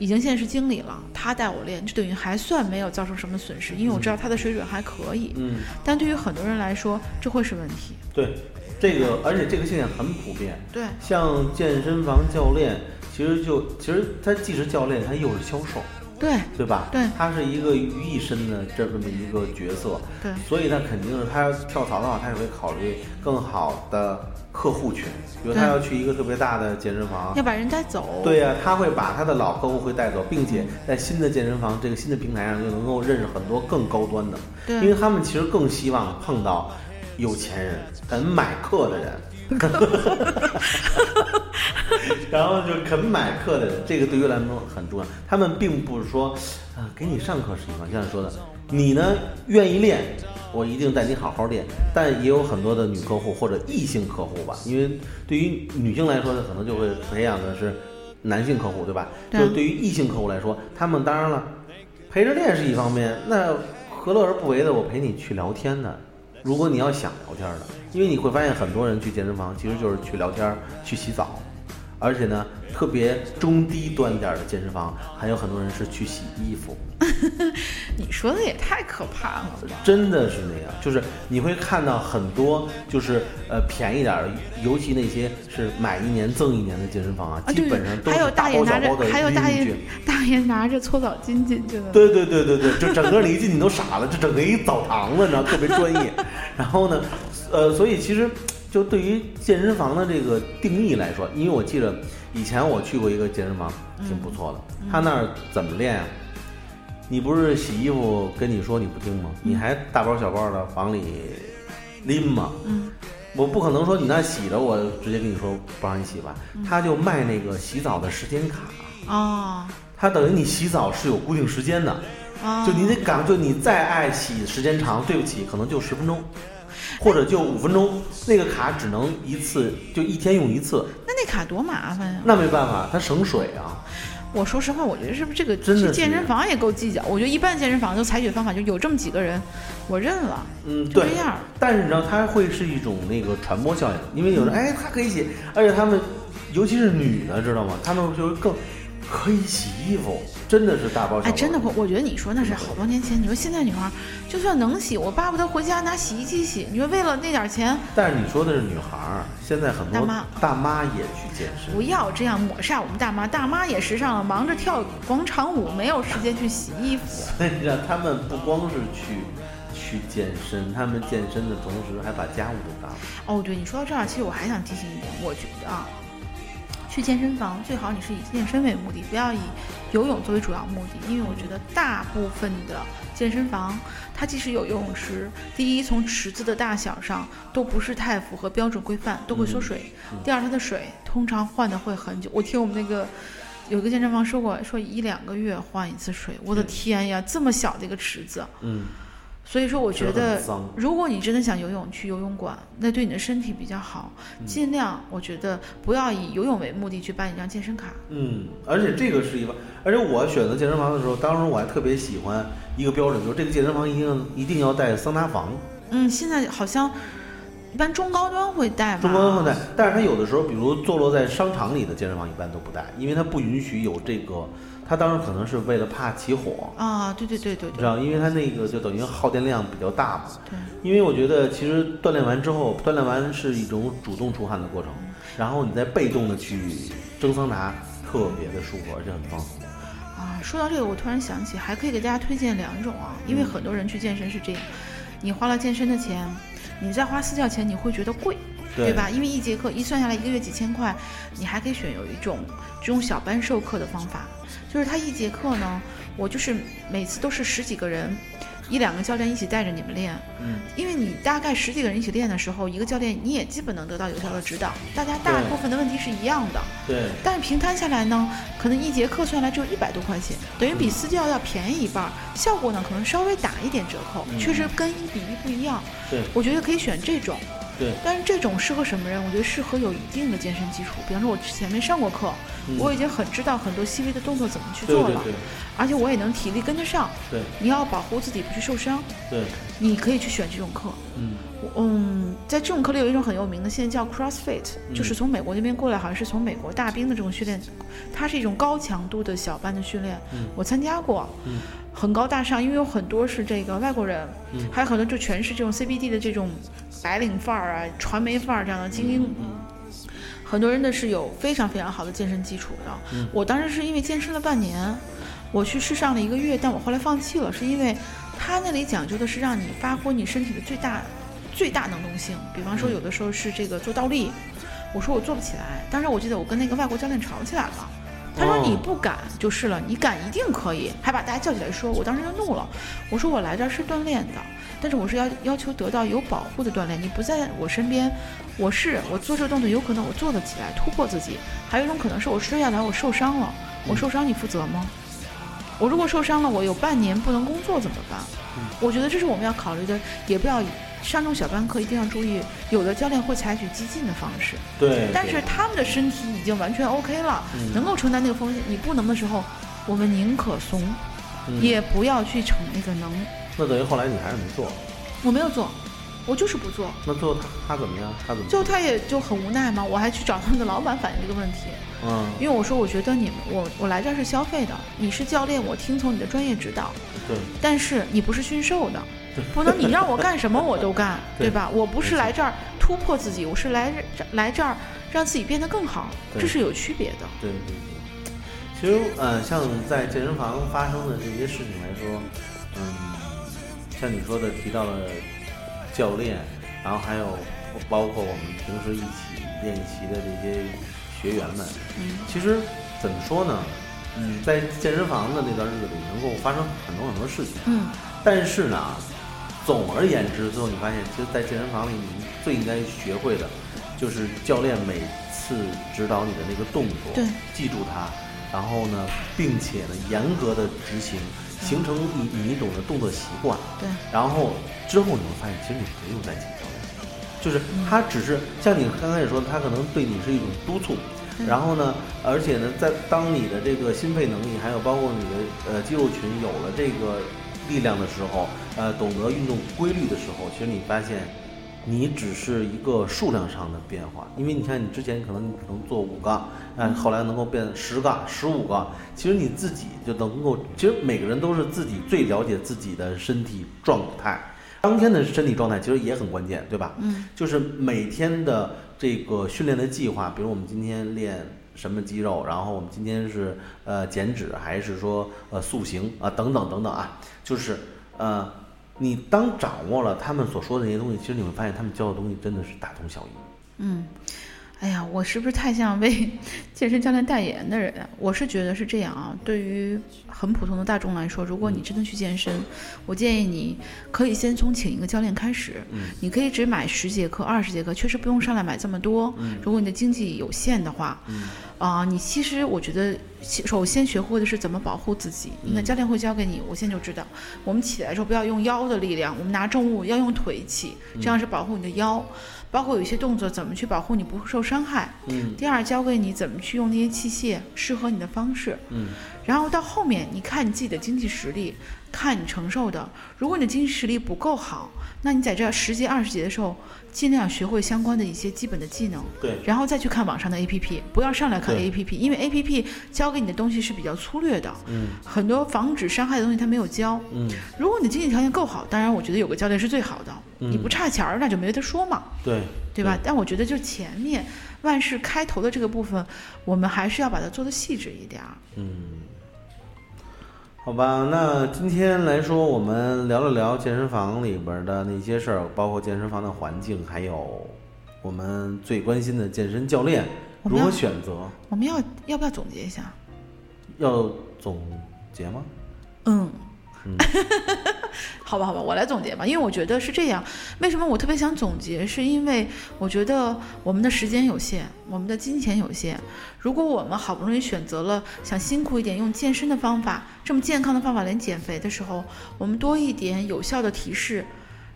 Speaker 2: 已经现在是经理了，他带我练，就等于还算没有造成什么损失，因为我知道他的水准还可以。
Speaker 1: 嗯，
Speaker 2: 但对于很多人来说，这会是问题。
Speaker 1: 对，这个而且这个现象很普遍。
Speaker 2: 对，
Speaker 1: 像健身房教练，其实就其实他既是教练，他又是销售。
Speaker 2: 对，
Speaker 1: 对吧？
Speaker 2: 对，
Speaker 1: 他是一个于一身的这么一个角色。
Speaker 2: 对，
Speaker 1: 所以他肯定是他要跳槽的话，他也会考虑更好的。客户群，比如他要去一个特别大的健身房，
Speaker 2: 要把人带走。
Speaker 1: 对呀，他会把他的老客户会带走，并且在新的健身房这个新的平台上就能够认识很多更高端的。
Speaker 2: 对，
Speaker 1: 因为他们其实更希望碰到有钱人、肯买课的人。然后就肯买课的人，这个对于来说很重要。他们并不是说，啊，给你上课是一方，像说的，你呢愿意练。我一定带你好好练，但也有很多的女客户或者异性客户吧，因为对于女性来说呢，可能就会培养的是男性客户，对吧？就对于异性客户来说，他们当然了，陪着练是一方面，那何乐而不为的？我陪你去聊天呢。如果你要想聊天的，因为你会发现很多人去健身房其实就是去聊天、去洗澡，而且呢，特别中低端点的健身房，还有很多人是去洗衣服。
Speaker 2: 你说的也太可怕了吧！
Speaker 1: 真的是那样，就是你会看到很多，就是呃便宜点儿的，尤其那些是买一年赠一年的健身房啊，
Speaker 2: 啊，
Speaker 1: 基本上都
Speaker 2: 还有
Speaker 1: 是大包小包的
Speaker 2: 还有大爷。大爷拿着搓澡巾进去的。
Speaker 1: 对对对对对，就整个你一进你都傻了，这整个一澡堂子，你知道，特别专业。然后呢，呃，所以其实就对于健身房的这个定义来说，因为我记得以前我去过一个健身房，挺不错的。他那儿怎么练啊？你不是洗衣服跟你说你不听吗？你还大包小包的往里拎吗？
Speaker 2: 嗯，
Speaker 1: 我不可能说你那洗着，我直接跟你说不让你洗吧。他就卖那个洗澡的时间卡，
Speaker 2: 哦
Speaker 1: 他等于你洗澡是有固定时间的。
Speaker 2: 哦，
Speaker 1: 就你得赶，就你再爱洗时间长，对不起，可能就十分钟，或者就五分钟，那个卡只能一次，就一天用一次，
Speaker 2: 那那卡多麻烦呀！
Speaker 1: 那没办法，它省水啊。
Speaker 2: 我说实话，我觉得是不是这个去健身房也够计较？我觉得一般健身房就采取的方法就有这么几个人，我认了，
Speaker 1: 嗯，对
Speaker 2: 就这。样。
Speaker 1: 但是你知道，它会是一种那个传播效应，因为有人哎，他可以写，而且他们，尤其是女的，知道吗？他们就会更可以洗衣服，真的是大包小包。
Speaker 2: 哎，真的我，我觉得你说那是好多年前。你说现在女孩儿就算能洗，我巴不得回家拿洗衣机洗。你说为了那点儿钱，
Speaker 1: 但是你说的是女孩儿，现在很多
Speaker 2: 大妈
Speaker 1: 大妈也去健身。
Speaker 2: 不要这样抹煞我们大妈。大妈也时尚了，忙着跳广场舞，没有时间去洗衣服。
Speaker 1: 所以让他们不光是去去健身，他们健身的同时还把家务都干了。
Speaker 2: 哦，对，你说到这儿，其实我还想提醒一点，我觉得啊，去健身房最好你是以健身为目的，不要以游泳作为主要目的，因为我觉得大部分的健身房，它即使有游泳池，第一从池子的大小上都不是太符合标准规范，都会缩水；第二，它的水通常换的会很久。我听我们那个。有一个健身房说过，说一两个月换一次水，我的天呀，这么小的一个池子，
Speaker 1: 嗯，
Speaker 2: 所以说，我觉得，如果你真的想游泳，去游泳馆，那对你的身体比较好。
Speaker 1: 嗯
Speaker 2: 尽量，我觉得不要以游泳为目的去办一张健身卡。
Speaker 1: 嗯，而且这个是一个，而且我选择健身房的时候，当时我还特别喜欢一个标准，就是这个健身房一定一定要带桑拿房，
Speaker 2: 嗯，现在好像一般中高端会带吧？
Speaker 1: 中高端会带，但是它有的时候，比如坐落在商场里的健身房一般都不带，因为它不允许有这个，它当时可能是为了怕起火，
Speaker 2: 啊，对对对对对
Speaker 1: 你知道，因为它那个就等于耗电量比较大嘛。
Speaker 2: 对。
Speaker 1: 因为我觉得其实锻炼完之后，锻炼完是一种主动出汗的过程，然后你再被动的去蒸桑拿，特别的舒服，而且很放松。
Speaker 2: 啊，说到这个，我突然想起，还可以给大家推荐两种啊，因为很多人去健身是这样，你花了健身的钱，你再花私教钱，你会觉得贵。对吧？因为一节课一算下来一个月几千块，你还可以选有一种这种小班授课的方法，就是他一节课呢，我就是每次都是十几个人，一两个教练一起带着你们练，
Speaker 1: 嗯，
Speaker 2: 因为你大概十几个人一起练的时候，一个教练你也基本能得到有效的指导，大家大部分的问题是一样的，
Speaker 1: 对，
Speaker 2: 但是平摊下来呢，可能一节课算下来只有一百多块钱，等于比私教要便宜一半儿，效果呢可能稍微打一点折扣，
Speaker 1: 嗯。
Speaker 2: 确实跟一比一不一样。
Speaker 1: 对，
Speaker 2: 我觉得可以选这种。
Speaker 1: 对，
Speaker 2: 但是这种适合什么人？我觉得适合有一定的健身基础。比方说，我之前没上过课，
Speaker 1: 嗯
Speaker 2: 我已经很知道很多细微的动作怎么去做了，
Speaker 1: 对对对
Speaker 2: 而且我也能体力跟得上。
Speaker 1: 对
Speaker 2: 你要保护自己不去受伤，
Speaker 1: 对，
Speaker 2: 你可以去选这种课。
Speaker 1: 嗯
Speaker 2: 嗯，在这种课里有一种很有名的，现在叫 CrossFit，就是从美国那边过来，好像是从美国大兵的这种训练，它是一种高强度的小班的训练。
Speaker 1: 嗯
Speaker 2: 我参加过，
Speaker 1: 嗯
Speaker 2: 很高大上，因为有很多是这个外国人，
Speaker 1: 嗯
Speaker 2: 还有很多就全是这种 CBD 的这种白领范儿啊、传媒范儿这样的精英。
Speaker 1: 嗯
Speaker 2: 很多人的是有非常非常好的健身基础的。
Speaker 1: 嗯
Speaker 2: 我当时是因为健身了半年，我去试上了一个月，但我后来放弃了，是因为他那里讲究的是让你发挥你身体的最大最大能动性。比方说，
Speaker 1: 嗯
Speaker 2: 有的时候是这个做倒立，我说我做不起来。当时我记得我跟那个外国教练吵起来了。他说
Speaker 1: 哦
Speaker 2: 你不敢就是了，你敢一定可以，还把大家叫起来说，我当时就怒了，我说我来这儿是锻炼的，但是我是要要求得到有保护的锻炼，你不在我身边，我是我做这个动作有可能我做得起来突破自己，还有一种可能是我摔下来我受伤了，我受伤你负责吗？我如果受伤了，我有半年不能工作怎么办？我觉得这是我们要考虑的，也不要上这种小班课一定要注意，有的教练会采取激进的方式，
Speaker 1: 对，
Speaker 2: 但是他们的身体已经完全 OK 了，
Speaker 1: 嗯
Speaker 2: 能够承担那个风险。你不能的时候，我们宁可怂，
Speaker 1: 嗯
Speaker 2: 也不要去逞那个能。
Speaker 1: 那等于后来你还是没做，
Speaker 2: 我没有做，我就是不做。
Speaker 1: 那最后他他怎么样？他怎么？
Speaker 2: 最后他也就很无奈嘛，我还去找他们的老板反映这个问题，
Speaker 1: 嗯，
Speaker 2: 因为我说我觉得你们我我来这儿是消费的，你是教练，我听从你的专业指导，
Speaker 1: 对，
Speaker 2: 但是你不是驯兽的，不能你让我干什么我都干，
Speaker 1: 对
Speaker 2: 对吧？我不是来这儿突破自己，我是来这来这儿让自己变得更好，这是有区别的。
Speaker 1: 对对对。其实，呃，像在健身房发生的这些事情来说，嗯，像你说的提到了教练，然后还有包括我们平时一起练习的这些学员们，
Speaker 2: 嗯
Speaker 1: 其实怎么说呢？嗯，在健身房的那段日子里，能够发生很多很多事情。
Speaker 2: 嗯，
Speaker 1: 但是呢，总而言之，最后你发现，其实，在健身房里，你最应该学会的，就是教练每次指导你的那个动作，
Speaker 2: 对，
Speaker 1: 记住它，然后呢，并且呢，严格的执行，形成你你一种的动作习惯。
Speaker 2: 对，
Speaker 1: 然后之后你会发现，其实你不用再请教练，就是他只是像你刚开始说的，他可能对你是一种督促。然后呢，而且呢，在当你的这个心肺能力，还有包括你的呃肌肉群有了这个力量的时候，呃，懂得运动规律的时候，其实你发现，你只是一个数量上的变化。因为你看，你之前可能你可能做五个，嗯，后来能够变十个、十五个，其实你自己就能够，其实每个人都是自己最了解自己的身体状态。当天的身体状态其实也很关键，对吧？
Speaker 2: 嗯，
Speaker 1: 就是每天的这个训练的计划，比如我们今天练什么肌肉，然后我们今天是呃减脂还是说呃塑形啊等等等等啊，就是呃你当掌握了他们所说的那些东西，其实你会发现他们教的东西真的是大同小异。
Speaker 2: 嗯，哎呀，我是不是太像为 健身教练代言的人啊？我是觉得是这样啊。对于很普通的大众来说，如果你真的去健身，我建议你可以先从请一个教练开始。
Speaker 1: 嗯
Speaker 2: 你可以只买十节课、二十节课，确实不用上来买这么多。如果你的经济有限的话，
Speaker 1: 嗯
Speaker 2: 啊、你其实我觉得首先学会的是怎么保护自己。你看教练会教给你，我现在就知道，我们起来的时候不要用腰的力量，我们拿重物要用腿起，这样是保护你的腰。包括有一些动作怎么去保护你不受伤害。
Speaker 1: 嗯
Speaker 2: 第二，教给你怎么去用那些器械，适合你的方式。
Speaker 1: 嗯
Speaker 2: 然后到后面，你看你自己的经济实力，看你承受的。如果你的经济实力不够好，那你在这十节、二十节的时候，尽量学会相关的一些基本的技能，
Speaker 1: 对
Speaker 2: 然后再去看网上的 APP，不要上来看 APP，因为 APP 教给你的东西是比较粗略的，
Speaker 1: 嗯
Speaker 2: 很多防止伤害的东西它没有教。
Speaker 1: 嗯，
Speaker 2: 如果你的经济条件够好，当然我觉得有个教练是最好的，
Speaker 1: 嗯
Speaker 2: 你不差钱儿那就没得说嘛。
Speaker 1: 对
Speaker 2: 对吧？但我觉得就前面万事开头的这个部分，我们还是要把它做的细致一点儿。
Speaker 1: 嗯，好吧，那今天来说，我们聊了聊健身房里边的那些事儿，包括健身房的环境，还有我们最关心的健身教练如何选择。
Speaker 2: 我们要要不要总结一下？
Speaker 1: 要总结吗？
Speaker 2: 嗯
Speaker 1: 嗯，
Speaker 2: 好吧，好吧，我来总结吧，因为我觉得是这样。为什么我特别想总结？是因为我觉得我们的时间有限，我们的金钱有限。如果我们好不容易选择了想辛苦一点，用健身的方法，这么健康的方法来减肥的时候，我们多一点有效的提示，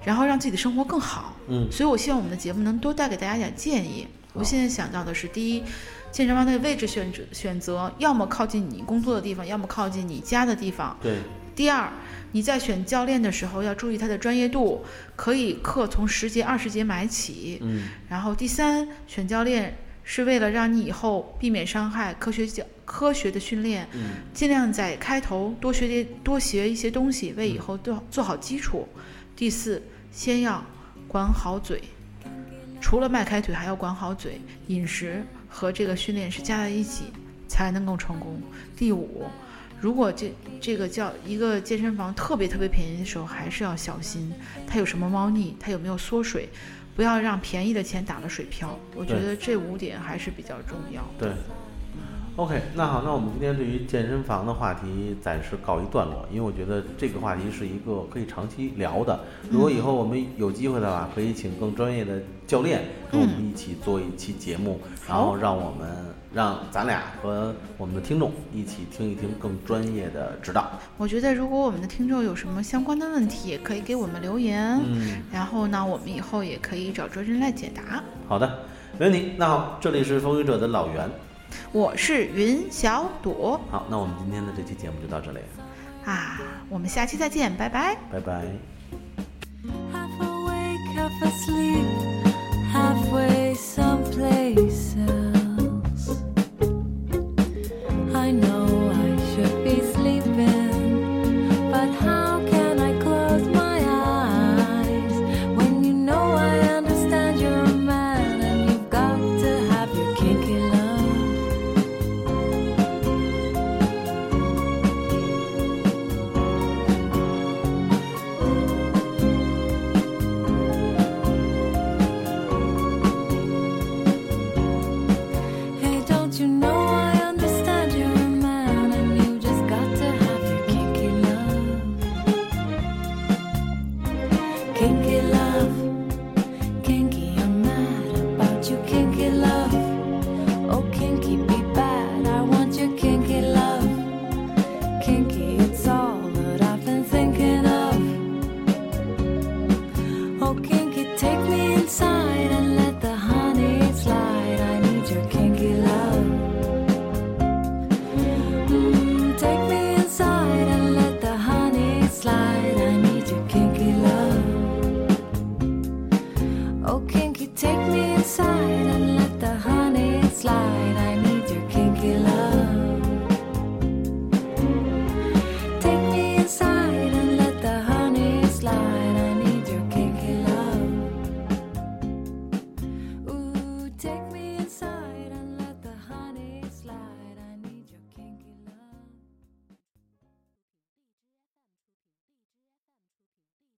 Speaker 2: 然后让自己的生活更好。
Speaker 1: 嗯
Speaker 2: 所以我希望我们的节目能多带给大家一点建议。我现在想到的是，第一，健身房的位置选择选择，要么靠近你工作的地方，要么靠近你家的地方。
Speaker 1: 对，
Speaker 2: 第二，你在选教练的时候要注意他的专业度，可以课从十节、二十节买起。
Speaker 1: 嗯
Speaker 2: 然后第三，选教练是为了让你以后避免伤害，科学教科学的训练，
Speaker 1: 嗯
Speaker 2: 尽量在开头多学点多学一些东西，为以后做做好基础。第四，先要管好嘴，除了迈开腿，还要管好嘴，饮食和这个训练是加在一起才能够成功。第五，如果这这个叫一个健身房特别特别便宜的时候，还是要小心它有什么猫腻，它有没有缩水，不要让便宜的钱打了水漂。我觉得这五点还是比较重要。
Speaker 1: 对。OK，那好，那我们今天对于健身房的话题暂时告一段落，因为我觉得这个话题是一个可以长期聊的。如果以后我们有机会的话，可以请更专业的教练跟我们一起做一期节目，然后让我们让咱俩和我们的听众一起听一听更专业的指导。
Speaker 2: 我觉得如果我们的听众有什么相关的问题，也可以给我们留言。
Speaker 1: 嗯，
Speaker 2: 然后呢，我们以后也可以找专人来解答。
Speaker 1: 好的，没问题。那好，这里是风雨者的老袁。
Speaker 2: 我是云小朵
Speaker 1: 好，那我们今天的这期节目就到这里，
Speaker 2: 啊，我们下期再见，拜拜。
Speaker 1: 拜拜。
Speaker 3: Half awake, half asleep, halfway someplace